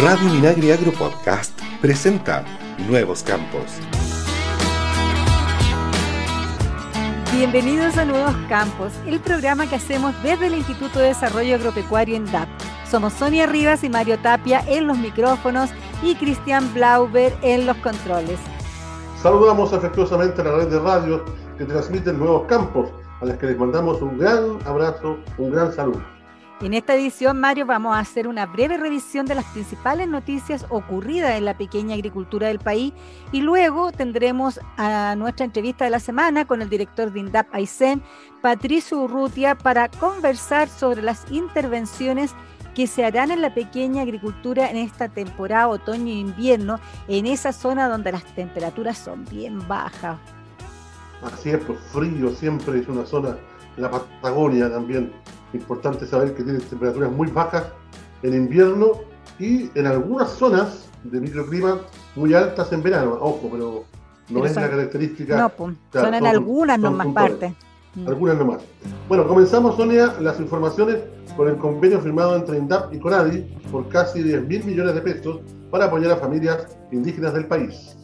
Radio Minagri Agro Podcast presenta Nuevos Campos. Bienvenidos a Nuevos Campos, el programa que hacemos desde el Instituto de Desarrollo Agropecuario en DAP. Somos Sonia Rivas y Mario Tapia en los micrófonos y Cristian Blauber en los controles. Saludamos afectuosamente a la red de radios que transmiten Nuevos Campos, a las que les mandamos un gran abrazo, un gran saludo. En esta edición, Mario, vamos a hacer una breve revisión de las principales noticias ocurridas en la pequeña agricultura del país y luego tendremos a nuestra entrevista de la semana con el director de INDAP Aysén, Patricio Urrutia, para conversar sobre las intervenciones que se harán en la pequeña agricultura en esta temporada otoño e en esa zona donde las temperaturas son bien bajas. Así es, pues frío siempre es una zona, la Patagonia también Importante saber que tiene temperaturas muy bajas en invierno y en algunas zonas de microclima muy altas en verano. Ojo, pero no es la característica. No, pues, son en algunas nomás partes. Mm. Algunas nomás. Bueno, comenzamos, Sonia, las informaciones con el convenio firmado entre INDAP y CONADI por casi 10 mil millones de pesos para apoyar a familias indígenas del país.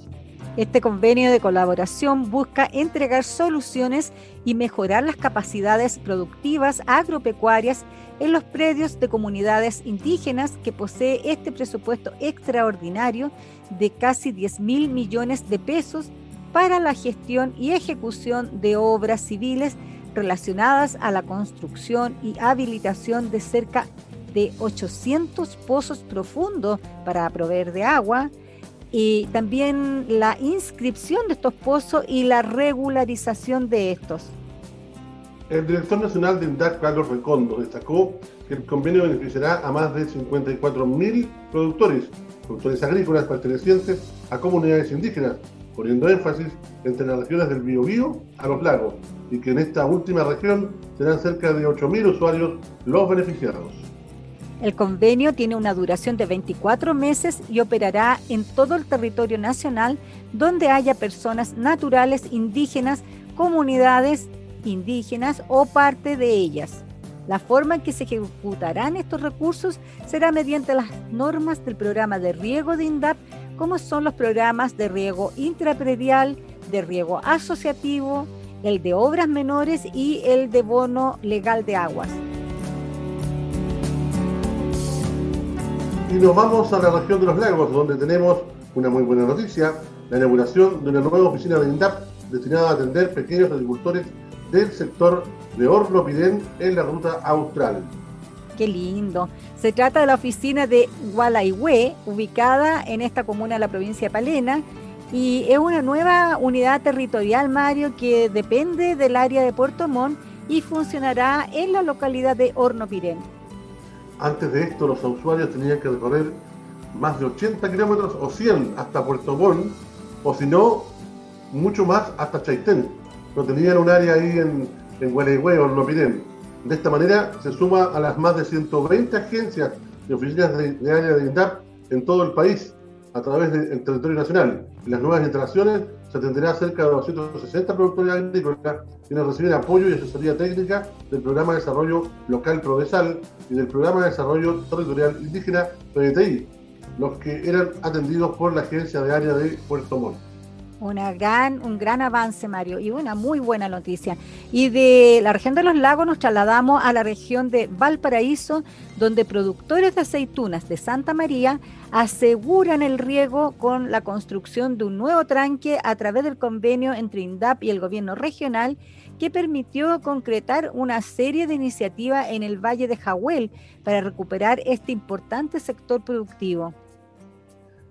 Este convenio de colaboración busca entregar soluciones y mejorar las capacidades productivas agropecuarias en los predios de comunidades indígenas que posee este presupuesto extraordinario de casi 10 mil millones de pesos para la gestión y ejecución de obras civiles relacionadas a la construcción y habilitación de cerca de 800 pozos profundos para proveer de agua, y también la inscripción de estos pozos y la regularización de estos. El director nacional de INDAC, Carlos Recondo, destacó que el convenio beneficiará a más de 54.000 productores, productores agrícolas pertenecientes a comunidades indígenas, poniendo énfasis entre las regiones del Biobío a los lagos, y que en esta última región serán cerca de 8.000 usuarios los beneficiados. El convenio tiene una duración de 24 meses y operará en todo el territorio nacional donde haya personas naturales indígenas, comunidades indígenas o parte de ellas. La forma en que se ejecutarán estos recursos será mediante las normas del programa de riego de INDAP, como son los programas de riego intrapredial, de riego asociativo, el de obras menores y el de bono legal de aguas. Y nos vamos a la región de los lagos, donde tenemos una muy buena noticia, la inauguración de una nueva oficina de INDAP destinada a atender pequeños agricultores del sector de Orlopidén en la ruta austral. Qué lindo. Se trata de la oficina de Gualaihue, ubicada en esta comuna de la provincia de Palena, y es una nueva unidad territorial, Mario, que depende del área de Puerto Montt y funcionará en la localidad de Hornopirén. Antes de esto, los usuarios tenían que recorrer más de 80 kilómetros o 100 hasta Puerto Montt, o si no, mucho más hasta Chaitén. No tenían un área ahí en, en o en De esta manera se suma a las más de 120 agencias y oficinas de, área de INDAP en todo el país a través del territorio nacional. Las nuevas instalaciones se atenderá cerca de 260 productores agrícolas quienes reciben apoyo y asesoría técnica del Programa de Desarrollo Local Prodesal y del Programa de Desarrollo Territorial Indígena PDTI, los que eran atendidos por la Agencia de Área de Puerto Montt. Gran, un gran avance, Mario, y una muy buena noticia. Y de la región de los lagos nos trasladamos a la región de Valparaíso, donde productores de aceitunas de Santa María aseguran el riego con la construcción de un nuevo tranque a través del convenio entre INDAP y el gobierno regional que permitió concretar una serie de iniciativas en el Valle de Jahuel para recuperar este importante sector productivo.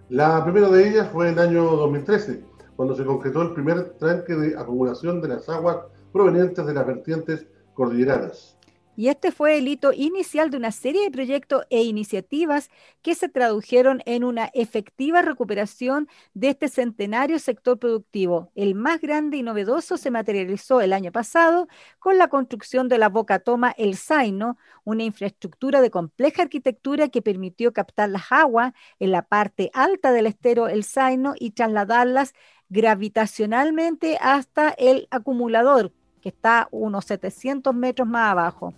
La primera de ellas fue el año 2013 cuando se concretó el primer tranque de acumulación de las aguas provenientes de las vertientes cordilleranas. Y este fue el hito inicial de una serie de proyectos e iniciativas que se tradujeron en una efectiva recuperación de este centenario sector productivo. El más grande y novedoso se materializó el año pasado con la construcción de la boca toma El Zaino, una infraestructura de compleja arquitectura que permitió captar las aguas en la parte alta del estero El Zaino y trasladarlas gravitacionalmente hasta el acumulador, que está unos 700 metros más abajo.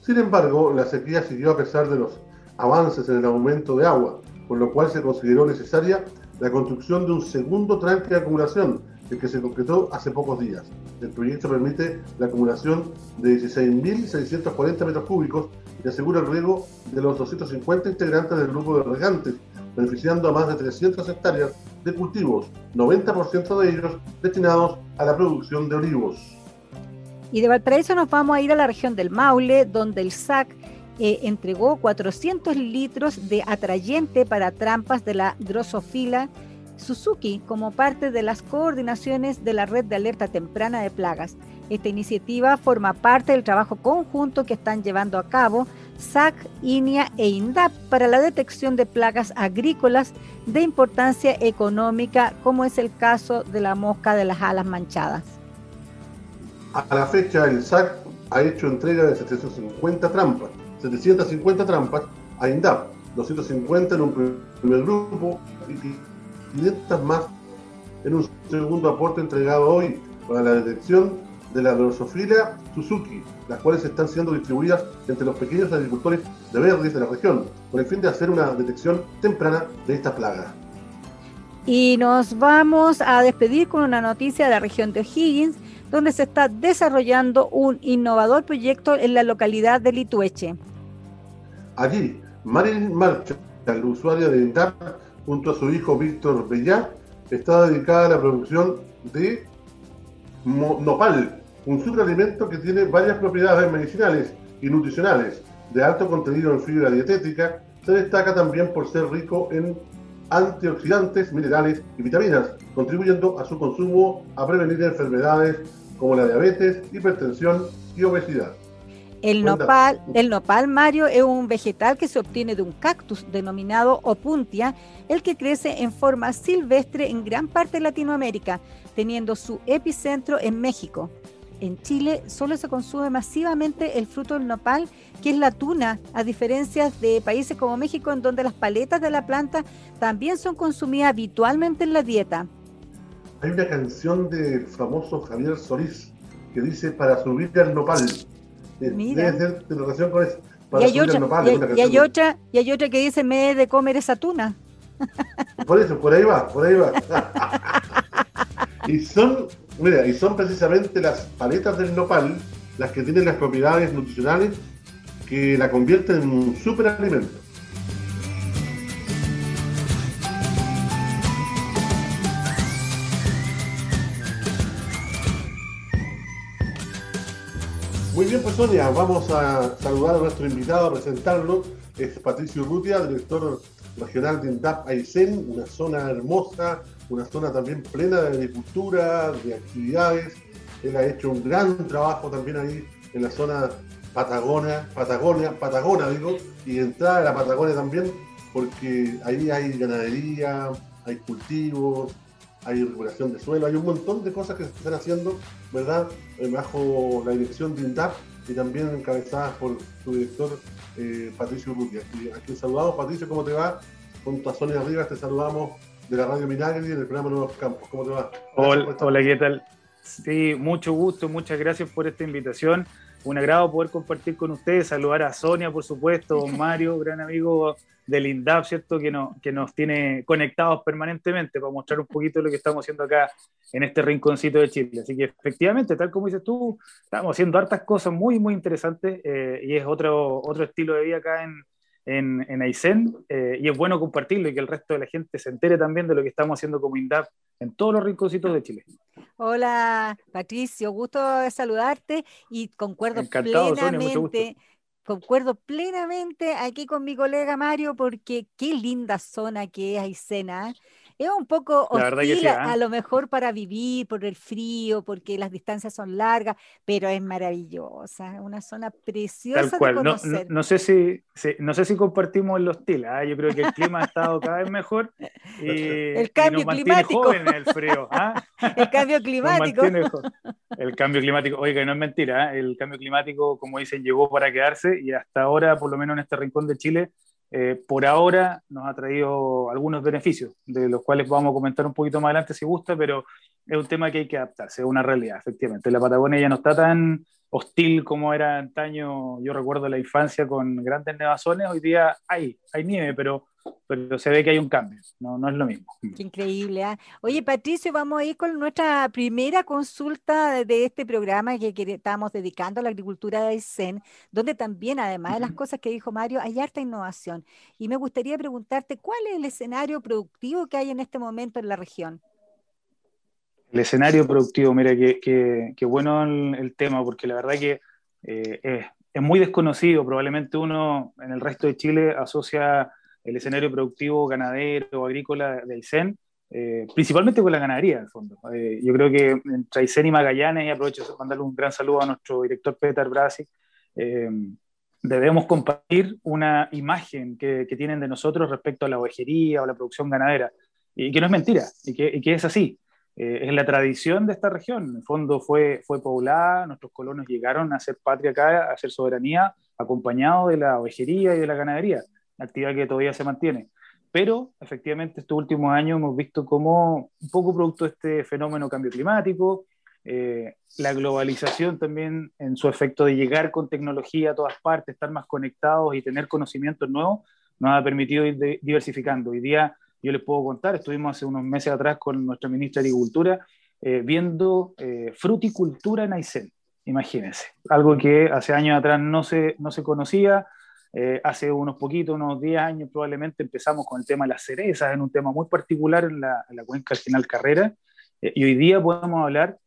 Sin embargo, la sequía siguió a pesar de los avances en el aumento de agua. por lo cual se consideró necesaria la construcción de un segundo tranque de acumulación, el que se concretó hace pocos días. El proyecto permite la acumulación de 16.640 metros cúbicos y asegura el riego de los 250 integrantes del grupo de regantes, beneficiando a más de 300 hectáreas de cultivos, 90% de ellos destinados a la producción de olivos. Y de Valparaíso nos vamos a ir a la región del Maule, donde el SAC eh, entregó 400 litros de atrayente para trampas de la Drosophila Suzuki como parte de las coordinaciones de la red de alerta temprana de plagas. Esta iniciativa forma parte del trabajo conjunto que están llevando a cabo SAC, INIA e INDAP para la detección de plagas agrícolas de importancia económica, como es el caso de la mosca de las alas manchadas. A la fecha, el SAC ha hecho entrega de 750 trampas, 750 trampas a INDAP, 250 en un primer grupo y 500 más en un segundo aporte entregado hoy para la detección de la Drosophila Suzuki, las cuales están siendo distribuidas entre los pequeños agricultores de verdes de la región, con el fin de hacer una detección temprana de esta plaga. Y nos vamos a despedir con una noticia de la región de O'Higgins, donde se está desarrollando un innovador proyecto en la localidad de Litueche. Allí, Marilyn Marcha, la usuaria de INDAP, junto a su hijo Víctor Bellá, está dedicada a la producción de nopal, un superalimento que tiene varias propiedades medicinales y nutricionales de alto contenido en fibra dietética, se destaca también por ser rico en antioxidantes, minerales y vitaminas, contribuyendo a su consumo a prevenir enfermedades como la diabetes, hipertensión y obesidad. El nopal, el nopal, Mario, es un vegetal que se obtiene de un cactus denominado opuntia, el que crece en forma silvestre en gran parte de Latinoamérica, teniendo su epicentro en México. En Chile solo se consume masivamente el fruto del nopal, que es la tuna, a diferencia de países como México, en donde las paletas de la planta también son consumidas habitualmente en la dieta. Hay una canción del famoso Javier Solís que dice para subir el nopal. Mira. Debe ser de relación con eso. y hay, otra, nopal, y, hay otra, y hay otra que dice me he de comer esa tuna. Por eso, por ahí va, por ahí va. y son, mira, y son precisamente las paletas del nopal las que tienen las propiedades nutricionales que la convierten en un superalimento. Muy bien, pues Sonia, vamos a saludar a nuestro invitado, a presentarlo. Es Patricio Rutia, director regional de INDAP Aysén, una zona hermosa, una zona también plena de agricultura, de actividades. Él ha hecho un gran trabajo también ahí en la zona Patagonia, Patagonia, Patagonia digo, y entrada a la Patagonia también, porque ahí hay ganadería, hay cultivos, hay regulación de suelo, hay un montón de cosas que se están haciendo, ¿verdad? Eh, bajo la dirección de INDAP y también encabezadas por su director eh, Patricio Rutia. a quien saludamos, Patricio, ¿cómo te va? Junto a Sonia Rivas te saludamos de la Radio Minagri del programa Nuevos Campos. ¿Cómo te va? Hola, hola, ¿qué tal? Sí, mucho gusto, muchas gracias por esta invitación. Un agrado poder compartir con ustedes, saludar a Sonia, por supuesto, Mario, gran amigo del INDAP, ¿cierto? Que, no, que nos tiene conectados permanentemente para mostrar un poquito lo que estamos haciendo acá en este rinconcito de Chile. Así que efectivamente, tal como dices tú, estamos haciendo hartas cosas muy, muy interesantes eh, y es otro, otro estilo de vida acá en, en, en Aysén eh, y es bueno compartirlo y que el resto de la gente se entere también de lo que estamos haciendo como INDAP en todos los rinconcitos de Chile. Hola Patricio, gusto de saludarte y concuerdo plenamente. concuerdo plenamente aquí con mi colega Mario porque qué linda zona que es Aysena. ¿eh? Es un poco hostil a, ¿ah? lo mejor para vivir por el frío, porque las distancias son largas, pero es maravillosa, una zona preciosa de conocer. No, sé si, no sé si compartimos el hostil, ¿ah? yo creo que el clima ha estado cada vez mejor y, el cambio climático. el frío. ¿ah? el cambio climático. El cambio climático, oiga, no es mentira, el cambio climático, como dicen, llegó para quedarse y hasta ahora, por lo menos en este rincón de Chile, eh, por ahora nos ha traído algunos beneficios, de los cuales vamos a comentar un poquito más adelante si gusta, pero es un tema que hay que adaptarse, es una realidad, efectivamente. La Patagonia ya no está tan hostil como era antaño, yo recuerdo la infancia con grandes nevazones, hoy día hay, hay nieve, pero, pero se ve que hay un cambio, no, no es lo mismo. Qué increíble. ¿ah? Oye, Patricio, vamos a ir con nuestra primera consulta de este programa que, estamos dedicando a la agricultura de Aysén, donde también, además de las cosas que dijo Mario, hay harta innovación. Y me gustaría preguntarte, ¿cuál es el escenario productivo que hay en este momento en la región? El escenario productivo, mira, qué bueno el, tema, porque la verdad que eh, es, es muy desconocido. Probablemente uno en el resto de Chile asocia el escenario productivo ganadero agrícola del CEN, eh, principalmente con la ganadería, en el fondo. Eh, yo creo que entre Aysén y Magallanes, y aprovecho para mandarle un gran saludo a nuestro director Peter Brasi, eh, debemos compartir una imagen que, tienen de nosotros respecto a la ovejería o la producción ganadera, y que no es mentira, y que, es así. es la tradición de esta región. En el fondo fue, fue poblada, nuestros colonos llegaron a ser patria acá, a ser soberanía, acompañados de la ovejería y de la ganadería actividad que todavía se mantiene. Pero efectivamente estos últimos años hemos visto cómo un poco producto de este fenómeno cambio climático, eh, la globalización también en su efecto de llegar con tecnología a todas partes, estar más conectados y tener conocimientos nuevos, nos ha permitido ir diversificando. Hoy día yo les puedo contar, estuvimos hace unos meses atrás con nuestra ministra de Agricultura eh, viendo eh, fruticultura en Aysén, imagínense, algo que hace años atrás no se, no se conocía, eh, hace unos poquitos, unos 10 años probablemente empezamos con el tema de las cerezas, en un tema muy particular en la, cuenca del Carrera, eh, y hoy día podemos hablar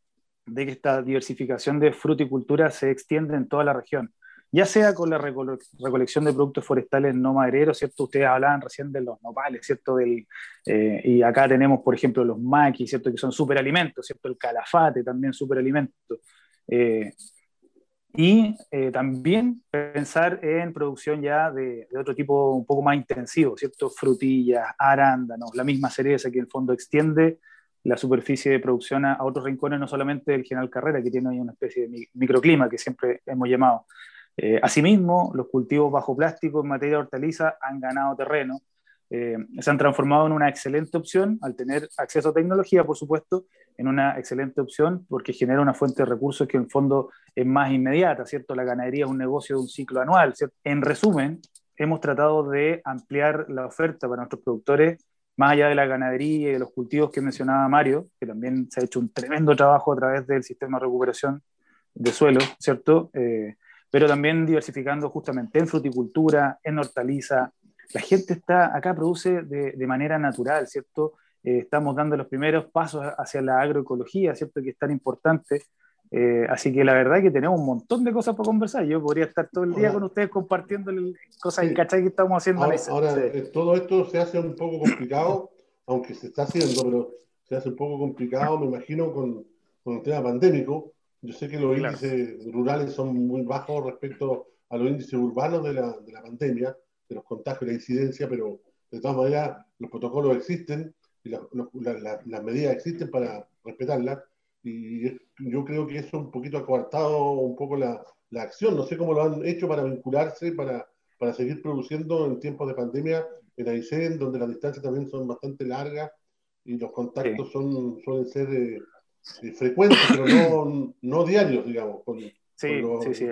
de que esta diversificación de fruticultura se extiende en toda la región, ya sea con la recolección de productos forestales no madereros, ¿cierto? Ustedes hablaban recién de los nopales, ¿cierto? Del, eh, y acá tenemos, por ejemplo, los maquis, ¿cierto? Que son superalimentos, ¿cierto? El calafate también superalimento. Eh, y eh, también pensar en producción ya de, otro tipo un poco más intensivo, ¿cierto? Frutillas, arándanos, la misma cereza que en el fondo extiende la superficie de producción a, otros rincones, no solamente del General Carrera, que tiene ahí una especie de microclima que siempre hemos llamado. Eh, asimismo, los cultivos bajo plástico en materia de hortaliza han ganado terreno, eh, se han transformado en una excelente opción al tener acceso a tecnología, por supuesto, en una excelente opción porque genera una fuente de recursos que en fondo es más inmediata, ¿cierto? La ganadería es un negocio de un ciclo anual, ¿cierto? En resumen, hemos tratado de ampliar la oferta para nuestros productores más allá de la ganadería y de los cultivos que mencionaba Mario, que también se ha hecho un tremendo trabajo a través del sistema de recuperación de suelo, ¿cierto? Eh, pero también diversificando justamente en fruticultura, en hortaliza, la gente está acá produce de, de manera natural, ¿cierto? Eh, estamos dando los primeros pasos hacia la agroecología, ¿cierto? Que es tan importante. Eh, así que la verdad es que tenemos un montón de cosas para conversar. Yo podría estar todo el día con ustedes compartiendo cosas y ¿cachai? que estamos haciendo. Ahora, eh, todo esto se hace un poco complicado, aunque se está haciendo, pero se hace un poco complicado, me imagino, con, con el tema pandémico. Yo sé que los índices rurales son muy bajos respecto a los índices urbanos de la, de la pandemia de los contagios y la incidencia, pero de todas maneras los protocolos existen y las medidas existen para respetarlas. Y yo creo que eso un poquito ha coartado un poco la, la acción. No sé cómo lo han hecho para vincularse, para, para seguir produciendo en tiempos de pandemia en Aysén, donde las distancias también son bastante largas y los contactos son, suelen ser eh, eh, frecuentes, pero no, no diarios, digamos, con, los sí, sí,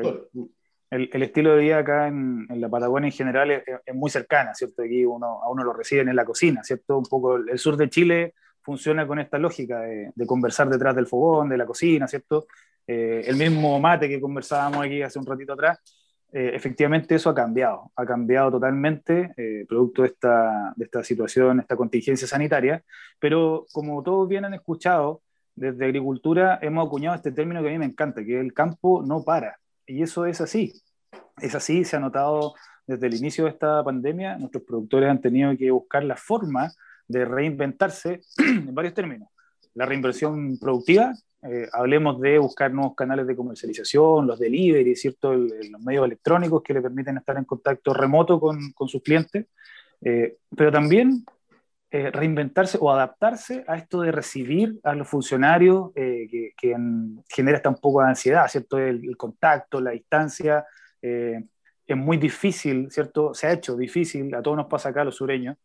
el, estilo de vida acá en, la Patagonia en general es, muy cercana, ¿cierto? Aquí a uno lo reciben en la cocina, ¿cierto? Un poco el, sur de Chile funciona con esta lógica de, conversar detrás del fogón, de la cocina, ¿cierto? Eh, el mismo mate que conversábamos aquí hace un ratito atrás, eh, efectivamente eso ha cambiado, ha cambiado totalmente, eh, producto de esta, de esta situación, esta contingencia sanitaria, pero como todos bien han escuchado, desde agricultura hemos acuñado este término que a mí me encanta, que el campo no para. Y eso es así. Es así, se ha notado desde el inicio de esta pandemia, nuestros productores han tenido que buscar la forma de reinventarse en varios términos. La reinversión productiva, eh, hablemos de buscar nuevos canales de comercialización, los delivery, ¿cierto? los medios electrónicos que le permiten estar en contacto remoto con, con sus clientes, eh, pero también eh, reinventarse o adaptarse a esto de recibir a los funcionarios eh, que, genera hasta un poco de ansiedad, ¿cierto? El, contacto, la distancia, eh, es muy difícil, ¿cierto? Se ha hecho difícil, a todos nos pasa acá los sureños,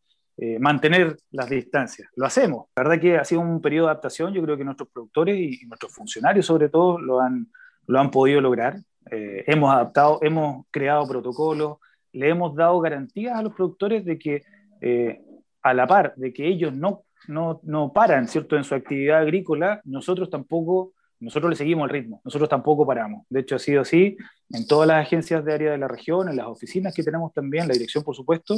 mantener las distancias. Lo hacemos. La verdad que ha sido un periodo de adaptación, yo creo que nuestros productores y, nuestros funcionarios sobre todo lo han, lo han podido lograr. hemos adaptado, hemos creado protocolos, le hemos dado garantías a los productores de que eh, a la par de que ellos no, no, no paran, ¿cierto?, en su actividad agrícola, nosotros tampoco nosotros le seguimos el ritmo, nosotros tampoco paramos. De hecho, ha sido así en todas las agencias de área de la región, en las oficinas que tenemos también, la dirección, por supuesto,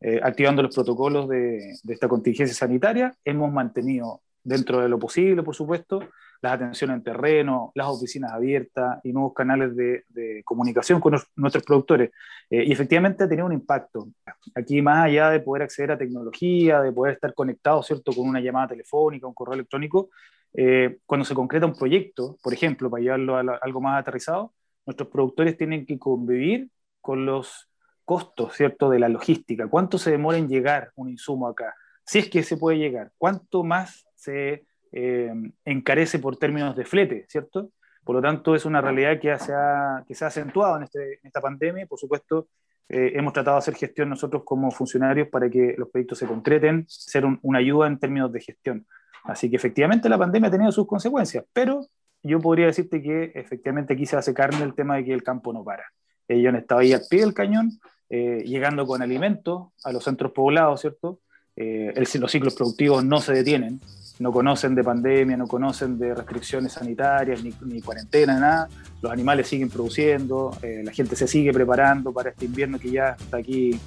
eh, activando los protocolos de, esta contingencia sanitaria. Hemos mantenido, dentro de lo posible, por supuesto, las atenciones en terreno, las oficinas abiertas y nuevos canales de, comunicación con nuestros productores. Eh, y efectivamente ha tenido un impacto. Aquí, más allá de poder acceder a tecnología, de poder estar conectado, ¿cierto?, con una llamada telefónica, un correo electrónico, eh, cuando se concreta un proyecto, por ejemplo, para llevarlo a, algo más aterrizado, nuestros productores tienen que convivir con los costos, ¿cierto?, de la logística. ¿Cuánto se demora en llegar un insumo acá? Si es que se puede llegar. ¿Cuánto más se eh, encarece por términos de flete, ¿cierto? Por lo tanto, es una realidad que se ha, que se ha acentuado en, este, esta pandemia por supuesto, eh, hemos tratado de hacer gestión nosotros como funcionarios para que los proyectos se concreten, ser una ayuda en términos de gestión. Así que efectivamente la pandemia ha tenido sus consecuencias, pero yo podría decirte que efectivamente aquí se hace el tema de que el campo no para. Ellos han estado ahí al pie del cañón, eh, llegando con alimentos a los centros poblados, ¿cierto? Eh, los ciclos productivos no se detienen, no conocen de pandemia, no conocen de restricciones sanitarias, ni, ni cuarentena, nada. Los animales siguen produciendo, eh, la gente se sigue preparando para este invierno que ya está aquí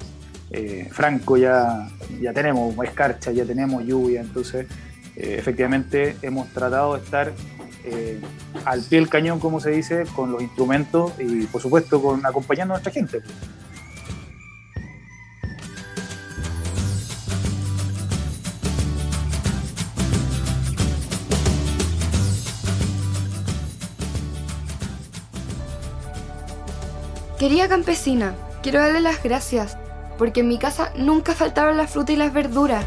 franco, ya, ya tenemos escarcha, ya tenemos lluvia, entonces eh, efectivamente hemos tratado de estar eh, al pie del cañón, como se dice, con los instrumentos y por supuesto con acompañando a nuestra gente. Querida campesina, quiero darle las gracias, porque en mi casa nunca faltaban la fruta y las verduras.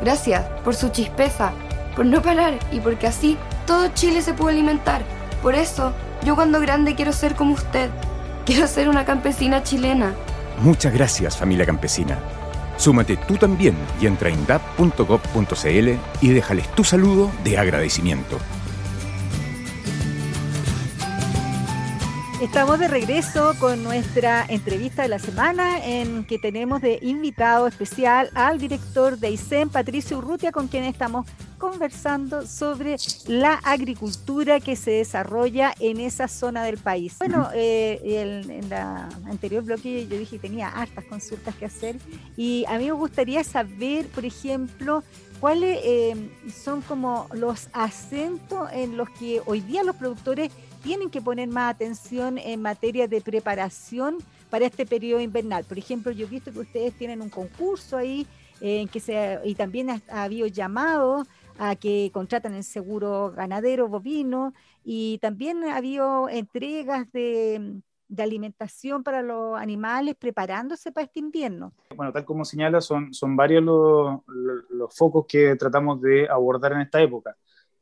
Gracias por su chispeza, por no parar y porque así todo Chile se puede alimentar. Por eso, yo cuando grande quiero ser como usted. Quiero ser una campesina chilena. Muchas gracias, familia campesina. Súmate tú también y entra en dap.gov.cl y déjales tu saludo de agradecimiento. Estamos de regreso con nuestra entrevista de la semana en que tenemos de invitado especial al director de ICEM, Patricio Urrutia, con quien estamos conversando sobre la agricultura que se desarrolla en esa zona del país. Bueno, eh, en la anterior bloque yo dije que tenía hartas consultas que hacer y a mí me gustaría saber, por ejemplo, cuáles eh, son como los acentos en los que hoy día los productores tienen que poner más atención en materia de preparación para este periodo invernal. Por ejemplo, yo he visto que ustedes tienen un concurso ahí eh, que se, y también ha, ha habido llamados a que contratan el seguro ganadero bovino y también ha habido entregas de, de alimentación para los animales preparándose para este invierno. Bueno, tal como señala, son, son varios los, los, focos que tratamos de abordar en esta época.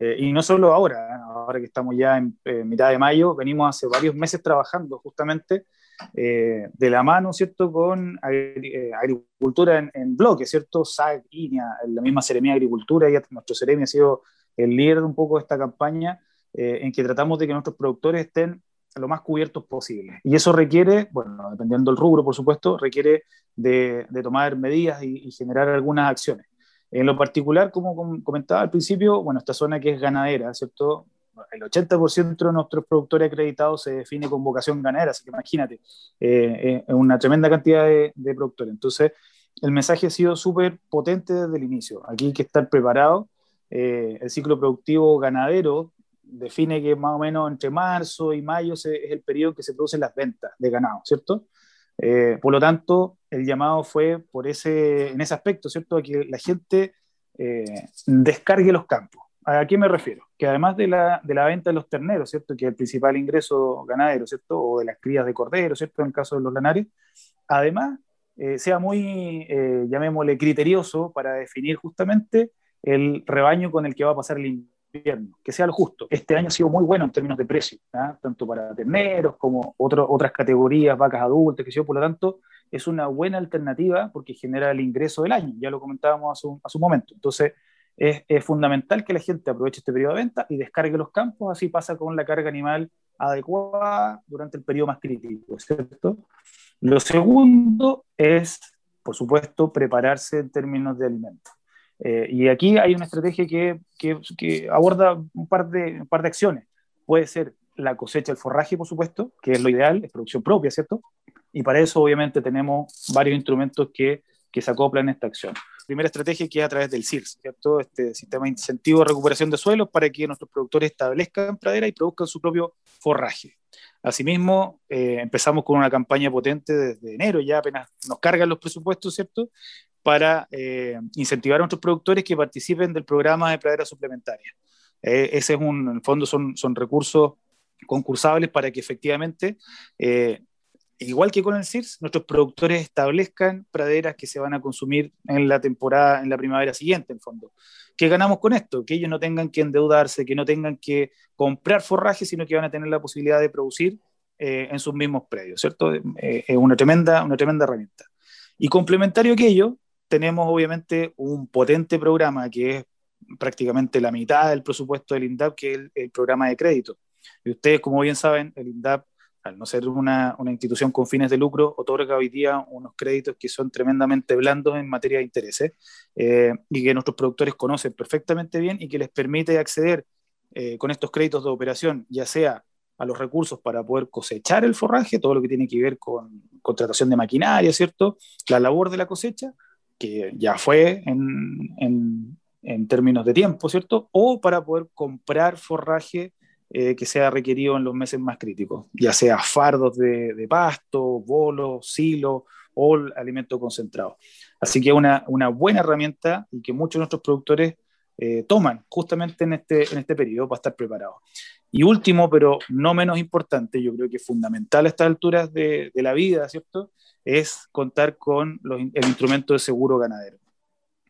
Eh, y no solo ahora, ¿eh? ahora que estamos ya en mitad de mayo, venimos hace varios meses trabajando justamente eh, de la mano, ¿cierto?, con eh, agricultura en, en, bloque, ¿cierto? SAC, INEA, la misma Seremia de Agricultura, y nuestro Seremia ha sido el líder de un poco de esta campaña eh, en que tratamos de que nuestros productores estén lo más cubiertos posible. Y eso requiere, bueno, dependiendo del rubro, por supuesto, requiere de, de tomar medidas y, y, generar algunas acciones. En lo particular, como comentaba al principio, bueno, esta zona que es ganadera, ¿cierto? el 80% de nuestros productores acreditados se define con vocación ganadera, así que imagínate, eh, eh, una tremenda cantidad de, productores. Entonces, el mensaje ha sido súper potente desde el inicio. Aquí hay que estar preparado. Eh, el ciclo productivo ganadero define que más o menos entre marzo y mayo es el periodo en que se producen las ventas de ganado, ¿cierto? Por lo tanto, el llamado fue por ese, en ese aspecto, ¿cierto? A que la gente descargue los campos ¿A qué me refiero? Que además de la, de la venta de los terneros, ¿cierto? Que es el principal ingreso ganadero, ¿cierto? O de las crías de cordero, ¿cierto? En el caso de los lanares, además eh, sea muy, eh, llamémosle, criterioso para definir justamente el rebaño con el que va a pasar el que sea lo justo. Este año ha sido muy bueno en términos de precio, ¿ah? tanto para terneros como otro, otras categorías, vacas adultas, que sé por lo tanto, es una buena alternativa porque genera el ingreso del año, ya lo comentábamos a su momento. Entonces, es, fundamental que la gente aproveche este periodo de venta y descargue los campos, así pasa con la carga animal adecuada durante el periodo más crítico, ¿cierto? Lo segundo es por supuesto, prepararse en términos de alimentos. Eh, y aquí hay una estrategia que, aborda un par, de, acciones. Puede ser la cosecha del forraje, por supuesto, que es lo ideal, es producción propia, ¿cierto? Y para eso, obviamente, tenemos varios instrumentos que, que se acoplan a esta acción. Primera estrategia que es a través del CIRS, ¿cierto? Este sistema de incentivo de recuperación de suelos para que nuestros productores establezcan pradera y produzcan su propio forraje. Asimismo, eh, empezamos con una campaña potente desde enero, ya apenas nos cargan los presupuestos, ¿cierto? Para eh, incentivar a nuestros productores que participen del programa de pradera suplementaria. Eh, ese es un, en el fondo son, son recursos concursables para que efectivamente igual que con el CIRS, nuestros productores establezcan praderas que se van a consumir en la temporada, en la primavera siguiente, en fondo. ¿Qué ganamos con esto? Que ellos no tengan que endeudarse, que no tengan que comprar forraje, sino que van a tener la posibilidad de producir eh, en sus mismos predios, ¿cierto? Eh, es una tremenda, una tremenda herramienta. Y complementario a aquello, tenemos obviamente un potente programa que es prácticamente la mitad del presupuesto del INDAP, que es el, el programa de crédito. Y ustedes, como bien saben, el INDAP al no ser una, una, institución con fines de lucro, otorga hoy día unos créditos que son tremendamente blandos en materia de intereses eh, y que nuestros productores conocen perfectamente bien y que les permite acceder eh, con estos créditos de operación, ya sea a los recursos para poder cosechar el forraje, todo lo que tiene que ver con contratación de maquinaria, ¿cierto? La labor de la cosecha, que ya fue en, en, en términos de tiempo, ¿cierto? O para poder comprar forraje eh, que sea requerido en los meses más críticos, ya sea fardos de, pasto, bolos, silo o alimento concentrado. Así que una, una, buena herramienta y que muchos de nuestros productores eh, toman justamente en este, en este periodo para estar preparados. Y último, pero no menos importante, yo creo que fundamental a estas alturas de, de la vida, ¿cierto? Es contar con los, el instrumento de seguro ganadero.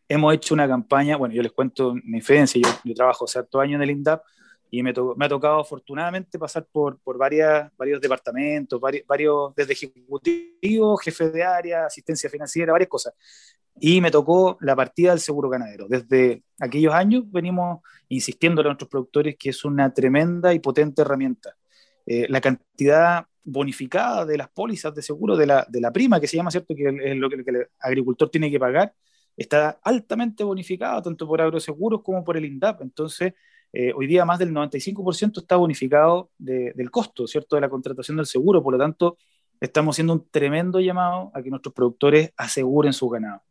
Hemos hecho una campaña, bueno, yo les cuento mi experiencia, yo, yo trabajo hace harto años en el INDAP, y me, me, ha tocado afortunadamente pasar por, por varias, varios departamentos, varios, varios, desde ejecutivo, jefe de área, asistencia financiera, varias cosas. Y me tocó la partida del seguro ganadero. Desde aquellos años venimos insistiendo a nuestros productores que es una tremenda y potente herramienta. Eh, la cantidad bonificada de las pólizas de seguro, de la, de la prima que se llama, ¿cierto? Que es lo que, el agricultor tiene que pagar, está altamente bonificada tanto por agroseguros como por el INDAP. Entonces, eh, hoy día más del 95% está bonificado del costo, ¿cierto?, de la contratación del seguro. Por lo tanto, estamos haciendo un tremendo llamado a que nuestros productores aseguren su ganado.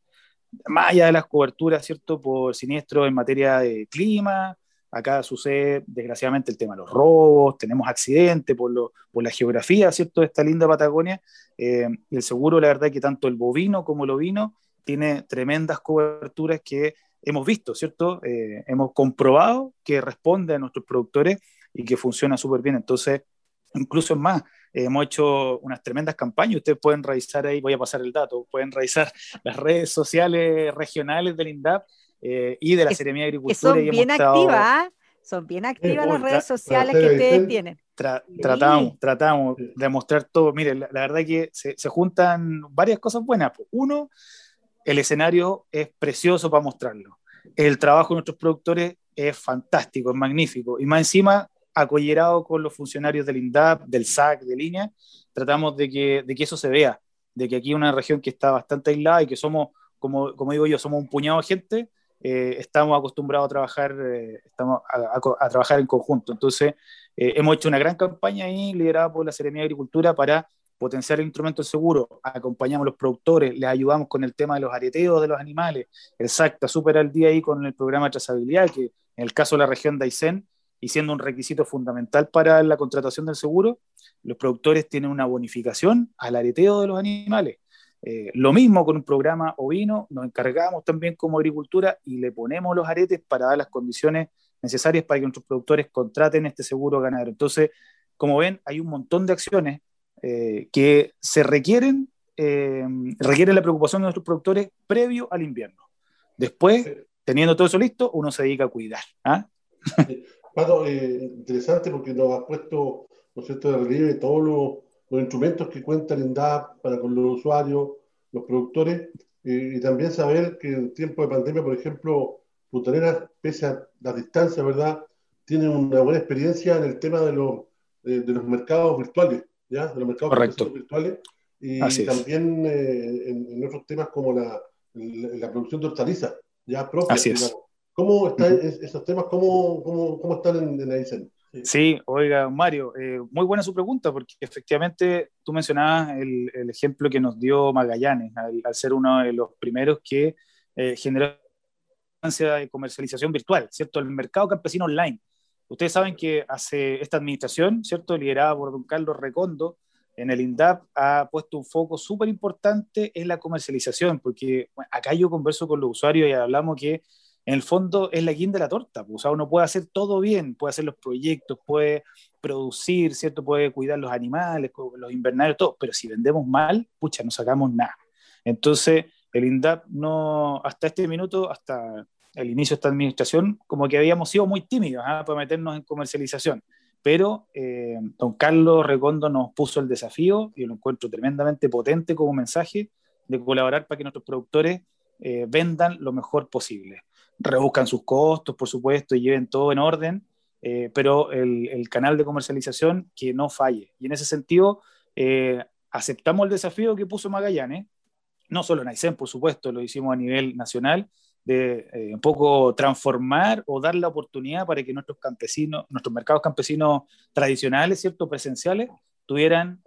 Más allá de las coberturas, ¿cierto?, por siniestros en materia de clima, acá sucede desgraciadamente el tema de los robos, tenemos accidentes por, por la geografía, ¿cierto?, de esta linda Patagonia. Eh, el seguro, la verdad, que tanto el bovino como el ovino tiene tremendas coberturas que hemos visto, ¿cierto? Eh, hemos comprobado que responde a nuestros productores y que funciona súper bien. Entonces, incluso es más, hemos hecho unas tremendas campañas. Ustedes pueden revisar ahí, voy a pasar el dato, pueden revisar las redes sociales regionales del INDAP eh, y de la Seremía de Agricultura. son bien activas, ¿ah? son bien activas las redes sociales que ustedes tienen. tratamos, tratamos de mostrar todo. Miren, la, verdad que se, se, juntan varias cosas buenas. Uno, el escenario es precioso para mostrarlo. El trabajo de nuestros productores es fantástico, es magnífico. Y más encima, acollerado con los funcionarios del INDAP, del SAC, de línea, tratamos de que, de que eso se vea, de que aquí una región que está bastante aislada y que somos, como, como digo yo, somos un puñado de gente, eh, estamos acostumbrados a trabajar, eh, estamos a, trabajar en conjunto. Entonces, eh, hemos hecho una gran campaña ahí, liderada por la Seremía de Agricultura, para potenciar el instrumento seguro, acompañamos a los productores, les ayudamos con el tema de los areteos de los animales, el SAC está súper al día ahí con el programa de trazabilidad, que en el caso de la región de Aysén, y siendo un requisito fundamental para la contratación del seguro, los productores tienen una bonificación al areteo de los animales. Eh, lo mismo con un programa ovino, nos encargamos también como agricultura y le ponemos los aretes para dar las condiciones necesarias para que nuestros productores contraten este seguro ganadero. Entonces, como ven, hay un montón de acciones eh, que se requieren, eh, requieren la preocupación de nuestros productores previo al invierno. Después, teniendo todo eso listo, uno se dedica a cuidar. Pato, eh, interesante porque nos ha puesto, ¿no cierto?, de relieve todos los, los, instrumentos que cuenta el INDAP para con los usuarios, los productores, y también saber que en tiempo de pandemia, por ejemplo, Puntarenas, pese a las distancias, ¿verdad?, tienen una buena experiencia en el tema de los, de, de los mercados virtuales de los mercados virtuales. y también eh, en, otros temas como la, la, producción de hortalizas, ya propias. ¿Cómo están esos temas? ¿Cómo, cómo, cómo están en, en Aysén? Sí, oiga, Mario, eh, muy buena su pregunta, porque efectivamente tú mencionabas el, el ejemplo que nos dio Magallanes, al, ser uno de los primeros que eh, generó de comercialización virtual, ¿cierto? El mercado campesino online. Ustedes saben que hace esta administración, ¿cierto? Liderada por don Carlos Recondo, en el INDAP ha puesto un foco súper importante en la comercialización, porque acá yo converso con los usuarios y hablamos que en el fondo es la guinda de la torta. Pues, o sea, uno puede hacer todo bien, puede hacer los proyectos, puede producir, ¿cierto? Puede cuidar los animales, los invernarios, todo, pero si vendemos mal, pucha, no sacamos nada. Entonces, el INDAP no, hasta este minuto, hasta el inicio de esta administración, como que habíamos sido muy tímidos ¿ah? para meternos en comercialización. Pero eh, don Carlos Recondo nos puso el desafío, y lo encuentro tremendamente potente como mensaje, de colaborar para que nuestros productores eh, vendan lo mejor posible rebuscan sus costos, por supuesto, y lleven todo en orden, eh, pero el, canal de comercialización que no falle. Y en ese sentido, eh, aceptamos el desafío que puso Magallanes, no solo en Aysén, por supuesto, lo hicimos a nivel nacional, de eh, un poco transformar o dar la oportunidad para que nuestros campesinos, nuestros mercados campesinos tradicionales, ¿cierto?, presenciales, tuvieran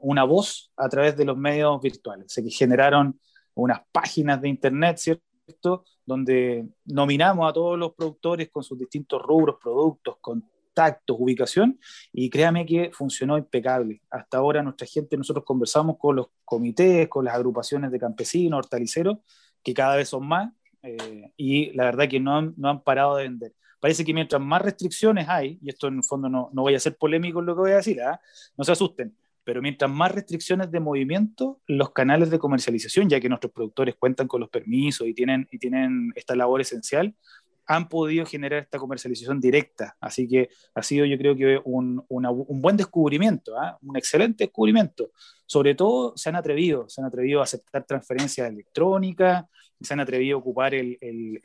una voz a través de los medios virtuales. Se generaron unas páginas de internet, ¿cierto? Donde nominamos a todos los productores con sus distintos rubros, productos, contactos, ubicación, y créame que funcionó impecable. Hasta ahora nuestra gente, nosotros conversamos con los comités, con las agrupaciones de campesinos, hortaliceros, que cada vez son más, eh, y la verdad que no han, no han parado de vender parece que mientras más restricciones hay, y esto en el fondo no, no voy a ser polémico en lo que voy a decir, ¿ah? no se asusten, pero mientras más restricciones de movimiento, los canales de comercialización, ya que nuestros productores cuentan con los permisos y tienen, y tienen esta labor esencial, han podido generar esta comercialización directa. Así que ha sido yo creo que un, un buen descubrimiento, ¿ah? un excelente descubrimiento. Sobre todo se han atrevido, se han atrevido a aceptar transferencias electrónicas, se han atrevido a ocupar el, el,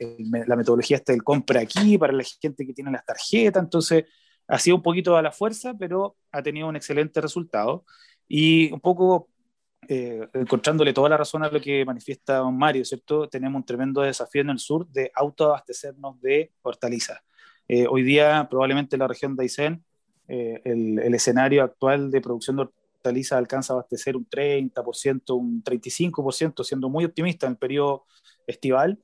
la metodología esta del compra aquí para la gente que tiene las tarjetas. Entonces, ha sido un poquito a la fuerza, pero ha tenido un excelente resultado. Y un poco eh, encontrándole toda la razón a lo que manifiesta Mario, ¿cierto? Tenemos un tremendo desafío en el sur de autoabastecernos de hortalizas. Eh, hoy día, probablemente en la región de Aysén, eh, el, el, escenario actual de producción de hortalizas alcanza a abastecer un 30%, un 35%, siendo muy optimista en el periodo estival.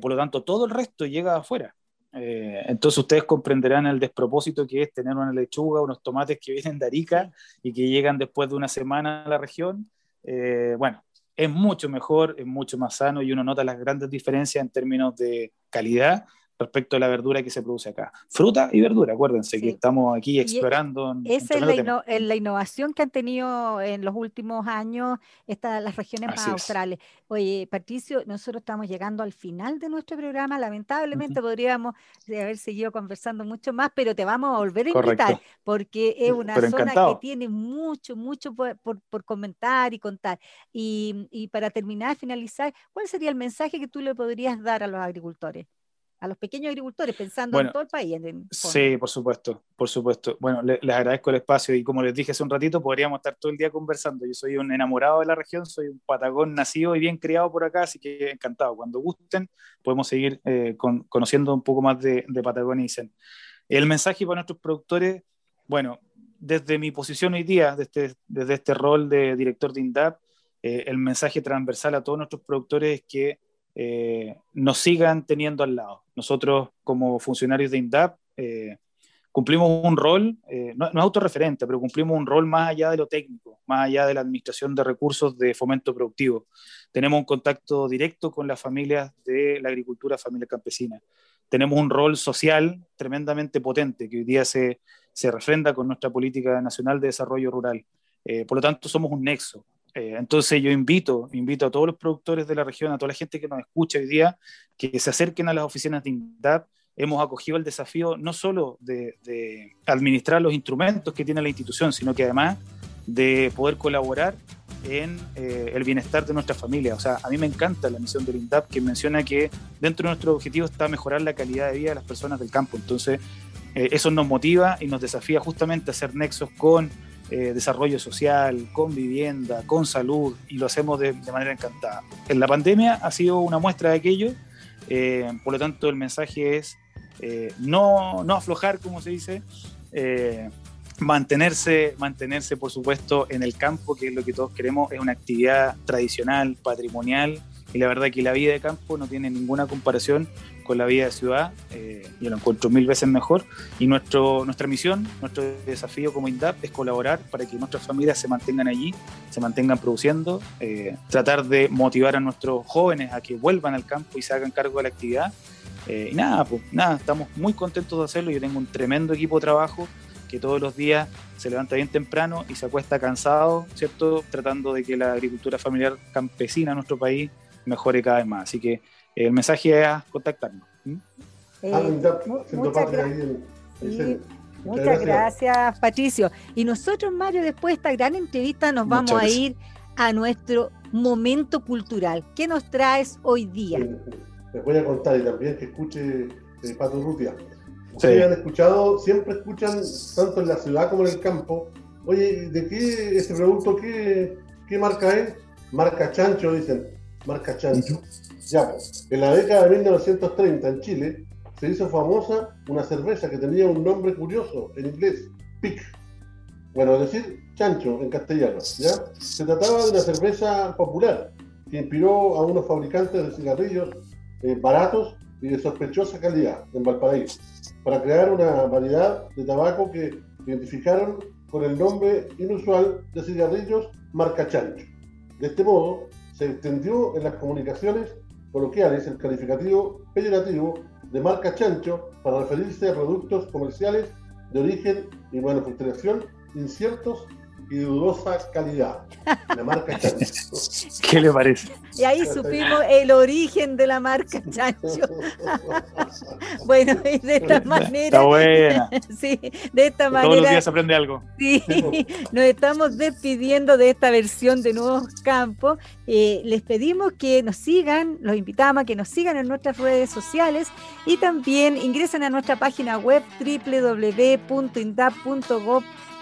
por lo tanto, todo el resto llega afuera. Eh, entonces ustedes comprenderán el despropósito que es tener una lechuga, unos tomates que vienen de Arica y que llegan después de una semana a la región. Eh, bueno, es mucho mejor, es mucho más sano y uno nota las grandes diferencias en términos de calidad respecto a la verdura que se produce acá. Fruta y verdura, acuérdense que estamos aquí explorando. esa es la, innovación que han tenido en los últimos años estas, las regiones más australes. Oye, Patricio, nosotros estamos llegando al final de nuestro programa. Lamentablemente podríamos haber seguido conversando mucho más, pero te vamos a volver a invitar porque es una zona que tiene mucho, mucho por, por, comentar y contar. Y, y para terminar, finalizar, ¿cuál sería el mensaje que tú le podrías dar a los agricultores? A los pequeños agricultores, pensando en todo el país. sí, por supuesto, por supuesto. Bueno, les, agradezco el espacio y como les dije hace un ratito, podríamos estar todo el día conversando. Yo soy un enamorado de la región, soy un patagón nacido y bien criado por acá, así que encantado. Cuando gusten, podemos seguir eh, conociendo un poco más de, de Patagonia y Zen. El mensaje para nuestros productores, bueno, desde mi posición hoy día, desde, desde este rol de director de INDAP, eh, el mensaje transversal a todos nuestros productores es que eh, nos sigan teniendo al lado. Nosotros como funcionarios de INDAP eh, cumplimos un rol, eh, no, es autorreferente, pero cumplimos un rol más allá de lo técnico, más allá de la administración de recursos de fomento productivo. Tenemos un contacto directo con las familias de la agricultura, familia campesina. Tenemos un rol social tremendamente potente que hoy día se, se refrenda con nuestra política nacional de desarrollo rural. por lo tanto, somos un nexo. Eh, entonces yo invito, invito a todos los productores de la región, a toda la gente que nos escucha hoy día, que se acerquen a las oficinas de INDAP. Hemos acogido el desafío no solo de, administrar los instrumentos que tiene la institución, sino que además de poder colaborar en eh, el bienestar de nuestra familia. O sea, a mí me encanta la misión del INDAP que menciona que dentro de nuestro objetivo está mejorar la calidad de vida de las personas del campo. Entonces, eh, eso nos motiva y nos desafía justamente a hacer nexos con eh, desarrollo social, con vivienda, con salud, y lo hacemos de, manera encantada. En la pandemia ha sido una muestra de aquello, eh, por lo tanto el mensaje es eh, no, no aflojar, como se dice, mantenerse, mantenerse, por supuesto, en el campo, que es lo que todos queremos, es una actividad tradicional, patrimonial, y la verdad que la vida de campo no tiene ninguna comparación con la vida de ciudad, eh, yo lo encuentro mil veces mejor. Y nuestro, nuestra misión, nuestro desafío como INDAP es colaborar para que nuestras familias se mantengan allí, se mantengan produciendo, eh, tratar de motivar a nuestros jóvenes a que vuelvan al campo y se hagan cargo de la actividad. Eh, y nada, pues nada, estamos muy contentos de hacerlo. Yo tengo un tremendo equipo de trabajo que todos los días se levanta bien temprano y se acuesta cansado, ¿cierto? Tratando de que la agricultura familiar campesina en nuestro país mejore cada vez más. Así que el mensaje es contactarnos. Eh, muchas, gracias, Patricio. Y nosotros, Mario, después de esta gran entrevista, nos vamos a ir a nuestro momento cultural. ¿Qué nos traes hoy día? Les voy a contar y también que escuche eh, Pato Rutia. Ustedes han escuchado, siempre escuchan, tanto en la ciudad como en el campo, oye, ¿de qué este producto, qué, qué marca es? Marca Chancho, dicen, marca Chancho. Ya, en la década de 1930 en Chile se hizo famosa una cerveza que tenía un nombre curioso en inglés, Pic. Bueno, es decir, chancho en castellano. ¿ya? Se trataba de una cerveza popular que inspiró a unos fabricantes de cigarrillos eh, baratos y de sospechosa calidad en Valparaíso para crear una variedad de tabaco que identificaron con el nombre inusual de cigarrillos marca chancho. De este modo, se extendió en las comunicaciones coloquiales el calificativo peyorativo de marca chancho para referirse a productos comerciales de origen y manufacturación inciertos y dudosa calidad. La marca Chancho. ¿Qué le parece? Y ahí supimos el origen de la marca Chancho. bueno, y de esta manera. Está buena. sí, de esta manera. Todos los días se aprende algo. Sí, nos estamos despidiendo de esta versión de Nuevos Campos. Eh, les pedimos que nos sigan, los invitamos a que nos sigan en nuestras redes sociales y también ingresen a nuestra página web www.indap.gov